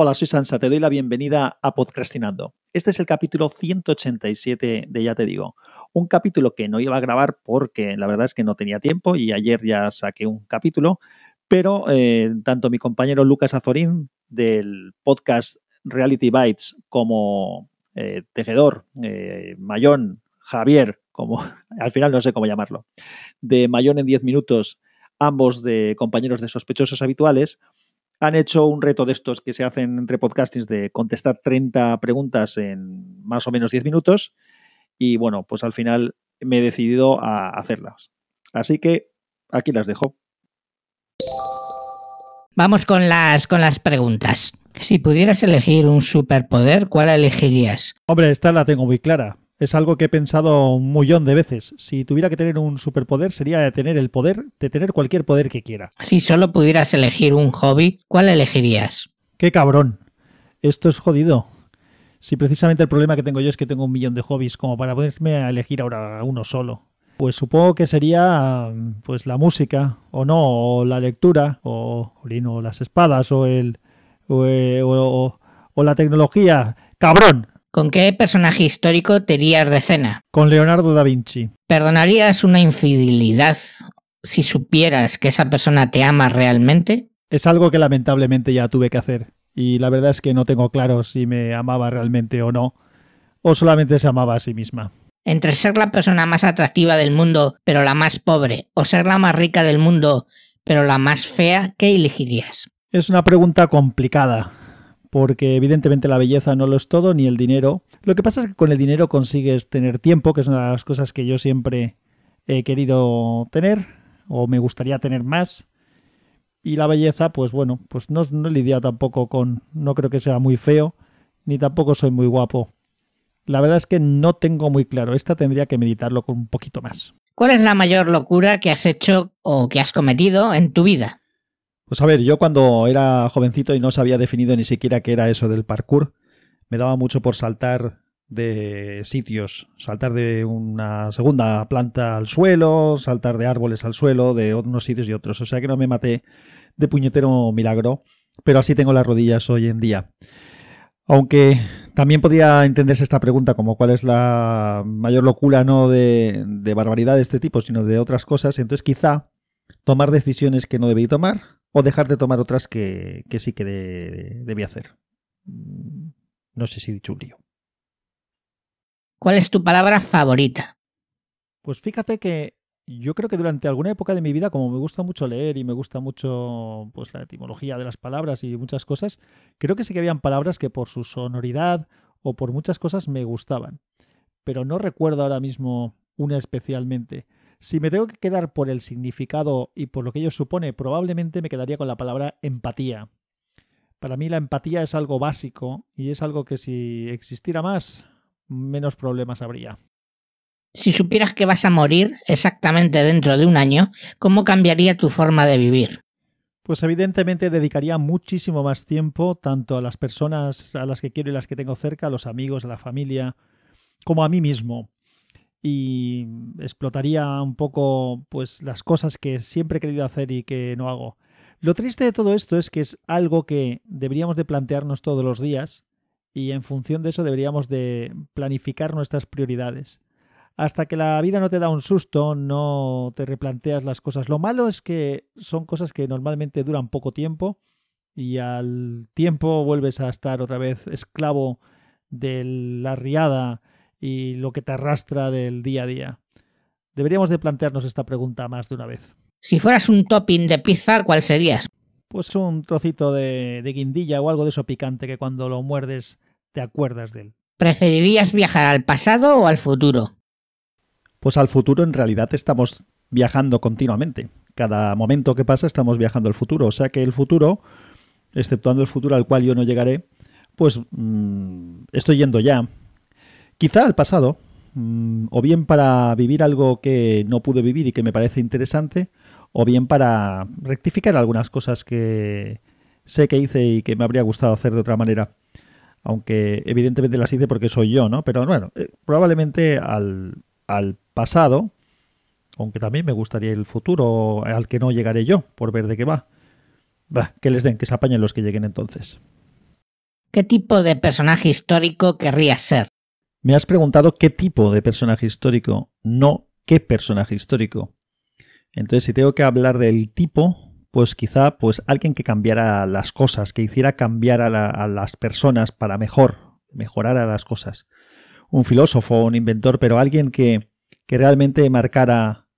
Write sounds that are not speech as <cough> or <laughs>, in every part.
Hola, soy Sansa, te doy la bienvenida a Podcastinando. Este es el capítulo 187 de Ya te digo. Un capítulo que no iba a grabar porque la verdad es que no tenía tiempo y ayer ya saqué un capítulo, pero eh, tanto mi compañero Lucas Azorín del podcast Reality Bites como eh, Tejedor, eh, Mayón, Javier, como <laughs> al final no sé cómo llamarlo, de Mayón en 10 minutos, ambos de compañeros de sospechosos habituales, han hecho un reto de estos que se hacen entre podcastings de contestar 30 preguntas en más o menos 10 minutos. Y bueno, pues al final me he decidido a hacerlas. Así que aquí las dejo. Vamos con las, con las preguntas. Si pudieras elegir un superpoder, ¿cuál elegirías? Hombre, esta la tengo muy clara. Es algo que he pensado un millón de veces. Si tuviera que tener un superpoder, sería tener el poder de tener cualquier poder que quiera. Si solo pudieras elegir un hobby, ¿cuál elegirías? ¡Qué cabrón! Esto es jodido. Si precisamente el problema que tengo yo es que tengo un millón de hobbies como para poderme a elegir ahora uno solo. Pues supongo que sería pues la música, o no, o la lectura, o, o las espadas, o el. o, o, o la tecnología. ¡Cabrón! ¿Con qué personaje histórico te irías de cena? Con Leonardo da Vinci. ¿Perdonarías una infidelidad si supieras que esa persona te ama realmente? Es algo que lamentablemente ya tuve que hacer. Y la verdad es que no tengo claro si me amaba realmente o no. O solamente se amaba a sí misma. Entre ser la persona más atractiva del mundo, pero la más pobre, o ser la más rica del mundo, pero la más fea, ¿qué elegirías? Es una pregunta complicada porque evidentemente la belleza no lo es todo, ni el dinero. Lo que pasa es que con el dinero consigues tener tiempo, que es una de las cosas que yo siempre he querido tener, o me gustaría tener más. Y la belleza, pues bueno, pues no, no lidia tampoco con, no creo que sea muy feo, ni tampoco soy muy guapo. La verdad es que no tengo muy claro, esta tendría que meditarlo con un poquito más. ¿Cuál es la mayor locura que has hecho o que has cometido en tu vida? Pues a ver, yo cuando era jovencito y no se había definido ni siquiera qué era eso del parkour, me daba mucho por saltar de sitios, saltar de una segunda planta al suelo, saltar de árboles al suelo, de unos sitios y otros. O sea que no me maté de puñetero milagro, pero así tengo las rodillas hoy en día. Aunque también podría entenderse esta pregunta como cuál es la mayor locura no de, de barbaridad de este tipo, sino de otras cosas. Entonces quizá tomar decisiones que no debí tomar o dejar de tomar otras que, sí que debía hacer. Mm, no sé si he dicho un lío. ¿Cuál es tu palabra favorita? Pues fíjate que yo creo que durante alguna época de mi vida, como me gusta mucho leer y me gusta mucho pues la etimología de las palabras y muchas cosas, creo que sí que habían palabras que por su sonoridad o por muchas cosas me gustaban. Pero no recuerdo ahora mismo una especialmente. Si me tengo que quedar por el significado y por lo que ello supone, probablemente me quedaría con la palabra empatía. Para mí la empatía es algo básico y es algo que si existiera más, menos problemas habría. Si supieras que vas a morir exactamente dentro de un año, ¿cómo cambiaría tu forma de vivir? Pues evidentemente dedicaría muchísimo más tiempo tanto a las personas a las que quiero y las que tengo cerca, a los amigos, a la familia, como a mí mismo y explotaría un poco pues las cosas que siempre he querido hacer y que no hago. Lo triste de todo esto es que es algo que deberíamos de plantearnos todos los días y en función de eso deberíamos de planificar nuestras prioridades. Hasta que la vida no te da un susto, no te replanteas las cosas. Lo malo es que son cosas que normalmente duran poco tiempo y al tiempo vuelves a estar otra vez esclavo de la riada y lo que te arrastra del día a día. Deberíamos de plantearnos esta pregunta más de una vez. Si fueras un topping de pizza, ¿cuál serías? Pues un trocito de, de guindilla o algo de eso picante que cuando lo muerdes te acuerdas de él. ¿Preferirías viajar al pasado o al futuro? Pues al futuro en realidad estamos viajando continuamente. Cada momento que pasa estamos viajando al futuro. O sea que el futuro, exceptuando el futuro al cual yo no llegaré, pues mmm, estoy yendo ya. Quizá al pasado, mm, o bien para vivir algo que no pude vivir y que me parece interesante, o bien para rectificar algunas cosas que sé que hice y que me habría gustado hacer de otra manera. Aunque evidentemente las hice porque soy yo, ¿no? Pero bueno, eh, probablemente al, pasado, aunque también me gustaría el futuro al que no llegaré yo, por ver de qué va. Va, que les den, que se apañen los que lleguen entonces. ¿Qué tipo de personaje histórico querrías ser? Me has preguntado qué tipo de personaje histórico, no qué personaje histórico. Entonces, si tengo que hablar del tipo, pues quizá pues alguien que cambiara las cosas, que hiciera cambiar a, las personas para mejor, mejorar a las cosas. Un filósofo, un inventor, pero alguien que, que realmente marcara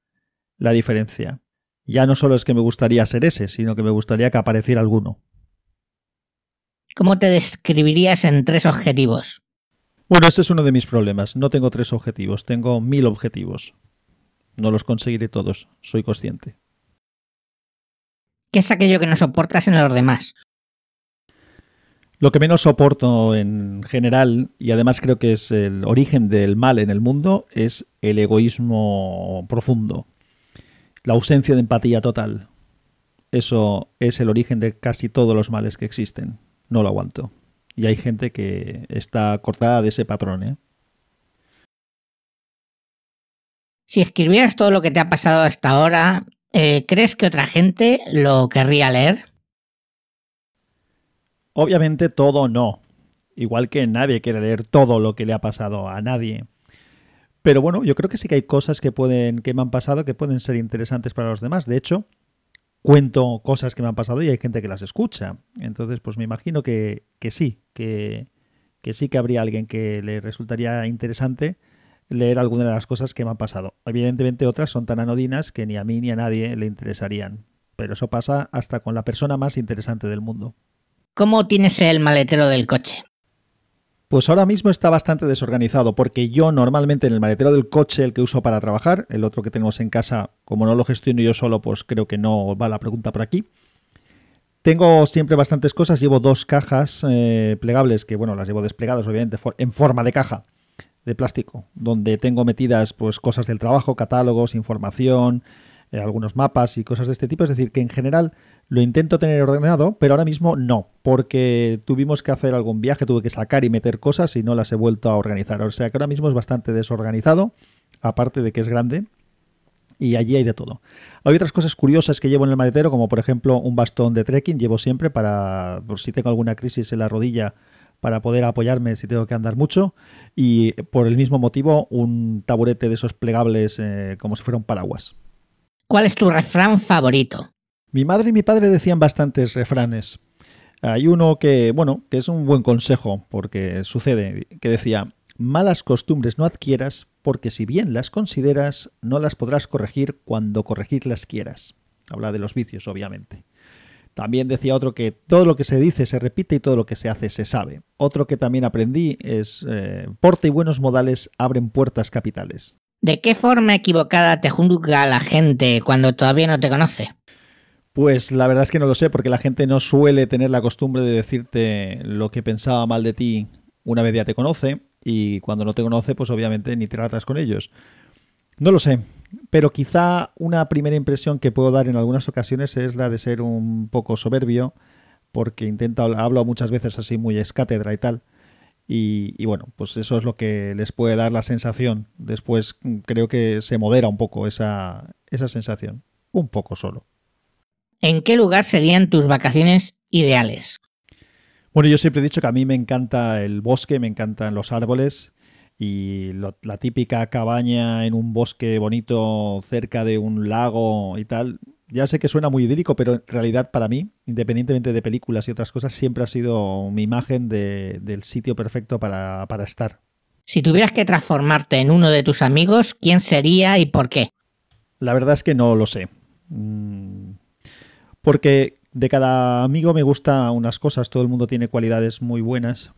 la diferencia. Ya no solo es que me gustaría ser ese, sino que me gustaría que apareciera alguno. ¿Cómo te describirías en tres objetivos? Bueno, ese es uno de mis problemas. No tengo tres objetivos, tengo mil objetivos. No los conseguiré todos, soy consciente. ¿Qué es aquello que no soportas en los demás? Lo que menos soporto en general, y además creo que es el origen del mal en el mundo, es el egoísmo profundo. La ausencia de empatía total. Eso es el origen de casi todos los males que existen. No lo aguanto. Y hay gente que está cortada de ese patrón. ¿eh? Si escribieras todo lo que te ha pasado hasta ahora, eh, ¿crees que otra gente lo querría leer? Obviamente todo no. Igual que nadie quiere leer todo lo que le ha pasado a nadie. Pero bueno, yo creo que sí que hay cosas que pueden, que me han pasado que pueden ser interesantes para los demás. De hecho, cuento cosas que me han pasado y hay gente que las escucha. Entonces, pues me imagino que, sí, que, que, sí que habría alguien que le resultaría interesante leer alguna de las cosas que me han pasado. Evidentemente otras son tan anodinas que ni a mí ni a nadie le interesarían. Pero eso pasa hasta con la persona más interesante del mundo. ¿Cómo tienes el maletero del coche? Pues ahora mismo está bastante desorganizado porque yo normalmente en el maletero del coche, el que uso para trabajar, el otro que tenemos en casa, como no lo gestiono yo solo, pues creo que no va la pregunta por aquí. Tengo siempre bastantes cosas, llevo dos cajas eh, plegables, que bueno, las llevo desplegadas obviamente en forma de caja de plástico, donde tengo metidas pues cosas del trabajo, catálogos, información, eh, algunos mapas y cosas de este tipo. Es decir, que en general lo intento tener ordenado, pero ahora mismo no, porque tuvimos que hacer algún viaje, tuve que sacar y meter cosas y no las he vuelto a organizar. O sea que ahora mismo es bastante desorganizado, aparte de que es grande. Y allí hay de todo. Hay otras cosas curiosas que llevo en el maletero, como por ejemplo un bastón de trekking, llevo siempre para, por si tengo alguna crisis en la rodilla, para poder apoyarme si tengo que andar mucho. Y por el mismo motivo, un taburete de esos plegables eh, como si fuera un paraguas. ¿Cuál es tu refrán favorito? Mi madre y mi padre decían bastantes refranes. Hay uno que, bueno, que es un buen consejo, porque sucede, que decía, malas costumbres no adquieras, porque si bien las consideras, no las podrás corregir cuando corregirlas quieras. Habla de los vicios, obviamente. También decía otro que todo lo que se dice se repite y todo lo que se hace se sabe. Otro que también aprendí es eh, porte y buenos modales abren puertas capitales. ¿De qué forma equivocada te juzga la gente cuando todavía no te conoce? Pues la verdad es que no lo sé, porque la gente no suele tener la costumbre de decirte lo que pensaba mal de ti una vez ya te conoce, y cuando no te conoce, pues obviamente ni tratas con ellos. No lo sé, pero quizá una primera impresión que puedo dar en algunas ocasiones es la de ser un poco soberbio, porque intento, hablo muchas veces así muy escátedra y tal. Y, y, bueno, pues eso es lo que les puede dar la sensación. Después creo que se modera un poco esa, esa sensación. Un poco solo. ¿En qué lugar serían tus vacaciones ideales? Bueno, yo siempre he dicho que a mí me encanta el bosque, me encantan los árboles y la típica cabaña en un bosque bonito cerca de un lago y tal. Ya sé que suena muy idílico, pero en realidad para mí, independientemente de películas y otras cosas, siempre ha sido mi imagen del sitio perfecto para, para estar. Si tuvieras que transformarte en uno de tus amigos, ¿quién sería y por qué? La verdad es que no lo sé. Porque de cada amigo me gusta unas cosas, todo el mundo tiene cualidades muy buenas.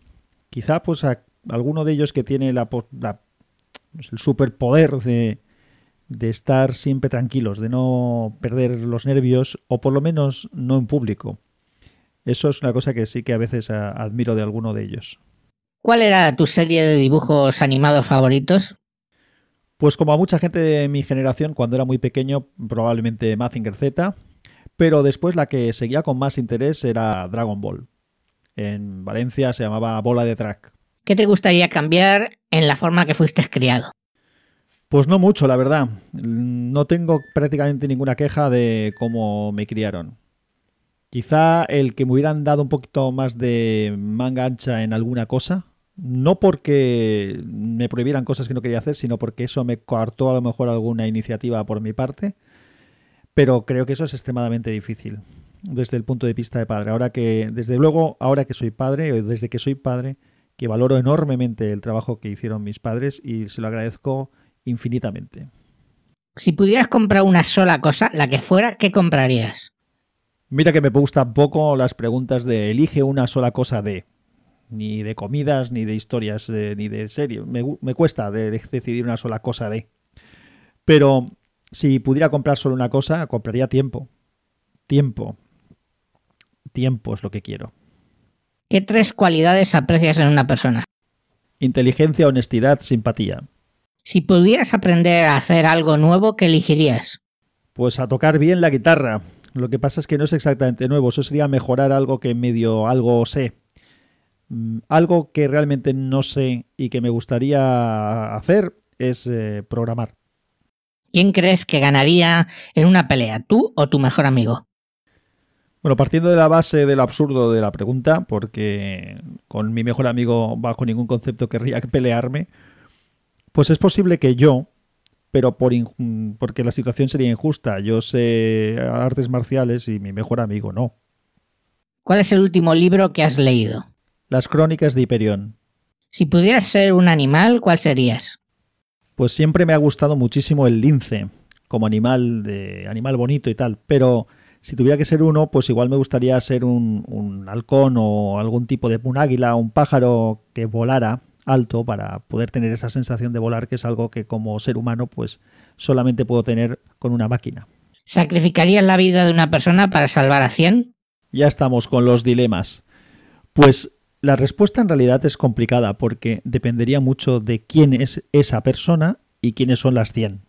Quizá pues a alguno de ellos que tiene la, pues, el superpoder de, de estar siempre tranquilos, de no perder los nervios o por lo menos no en público. Eso es una cosa que sí que a veces admiro de alguno de ellos. ¿Cuál era tu serie de dibujos animados favoritos? Pues como a mucha gente de mi generación, cuando era muy pequeño, probablemente Mazinger Z, pero después la que seguía con más interés era Dragon Ball. En Valencia se llamaba Bola de Track. ¿Qué te gustaría cambiar en la forma que fuiste criado? Pues no mucho, la verdad. No tengo prácticamente ninguna queja de cómo me criaron. Quizá el que me hubieran dado un poquito más de manga ancha en alguna cosa, no porque me prohibieran cosas que no quería hacer, sino porque eso me coartó a lo mejor alguna iniciativa por mi parte. Pero creo que eso es extremadamente difícil desde el punto de vista de padre. Ahora que, desde luego, ahora que soy padre, o desde que soy padre, que valoro enormemente el trabajo que hicieron mis padres y se lo agradezco infinitamente. Si pudieras comprar una sola cosa, la que fuera, ¿qué comprarías? Mira que me gustan poco las preguntas de elige una sola cosa de. Ni de comidas, ni de historias, eh, ni de serie. Me, me cuesta de decidir una sola cosa de. Pero si pudiera comprar solo una cosa, compraría tiempo. Tiempo. Tiempo es lo que quiero. ¿Qué tres cualidades aprecias en una persona? Inteligencia, honestidad, simpatía. Si pudieras aprender a hacer algo nuevo, ¿qué elegirías? Pues a tocar bien la guitarra. Lo que pasa es que no es exactamente nuevo, eso sería mejorar algo que medio algo sé. Mm, algo que realmente no sé y que me gustaría hacer es eh, programar. ¿Quién crees que ganaría en una pelea, tú o tu mejor amigo? Bueno, partiendo de la base del absurdo de la pregunta, porque con mi mejor amigo bajo ningún concepto querría <laughs> pelearme, pues es posible que yo, pero por porque la situación sería injusta, yo sé artes marciales y mi mejor amigo no. ¿Cuál es el último libro que has leído? Las crónicas de Hiperión. Si pudieras ser un animal, ¿cuál serías? Pues siempre me ha gustado muchísimo el lince, como animal de animal bonito y tal, pero si tuviera que ser uno, pues igual me gustaría ser un, un halcón o algún tipo de un águila, un pájaro que volara alto para poder tener esa sensación de volar, que es algo que como ser humano pues solamente puedo tener con una máquina. ¿Sacrificarías la vida de una persona para salvar a 100? Ya estamos con los dilemas. Pues la respuesta en realidad es complicada porque dependería mucho de quién es esa persona y quiénes son las 100.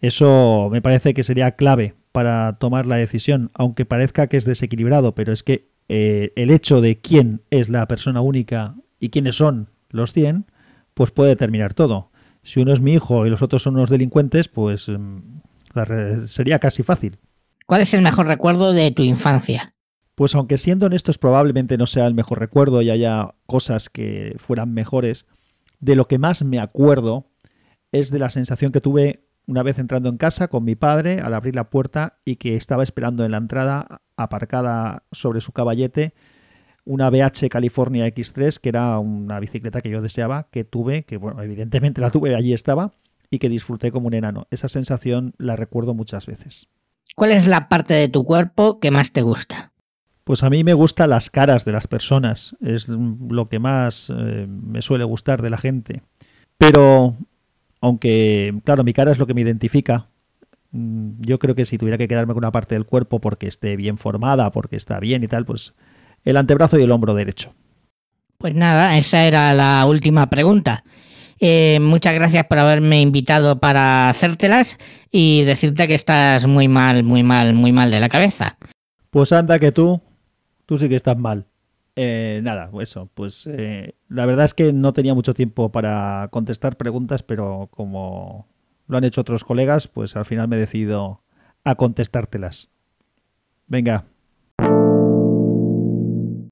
Eso me parece que sería clave para tomar la decisión, aunque parezca que es desequilibrado, pero es que eh, el hecho de quién es la persona única y quiénes son los 100, pues puede determinar todo. Si uno es mi hijo y los otros son unos delincuentes, pues mm, sería casi fácil. ¿Cuál es el mejor recuerdo de tu infancia? Pues aunque siendo honestos probablemente no sea el mejor recuerdo y haya cosas que fueran mejores, de lo que más me acuerdo es de la sensación que tuve una vez entrando en casa con mi padre al abrir la puerta y que estaba esperando en la entrada aparcada sobre su caballete una BH California X3, que era una bicicleta que yo deseaba, que tuve, que bueno, evidentemente la tuve, allí estaba, y que disfruté como un enano. Esa sensación la recuerdo muchas veces. ¿Cuál es la parte de tu cuerpo que más te gusta? Pues a mí me gustan las caras de las personas, es lo que más eh, me suele gustar de la gente. Pero, aunque, claro, mi cara es lo que me identifica, mm, yo creo que si tuviera que quedarme con una parte del cuerpo porque esté bien formada, porque está bien y tal, pues el antebrazo y el hombro derecho. Pues nada, esa era la última pregunta. Eh, muchas gracias por haberme invitado para hacértelas y decirte que estás muy mal, muy mal, muy mal de la cabeza. Pues anda que tú, tú sí que estás mal. Eh, nada, eso, pues eh, la verdad es que no tenía mucho tiempo para contestar preguntas, pero como lo han hecho otros colegas, pues al final me he decidido a contestártelas. Venga,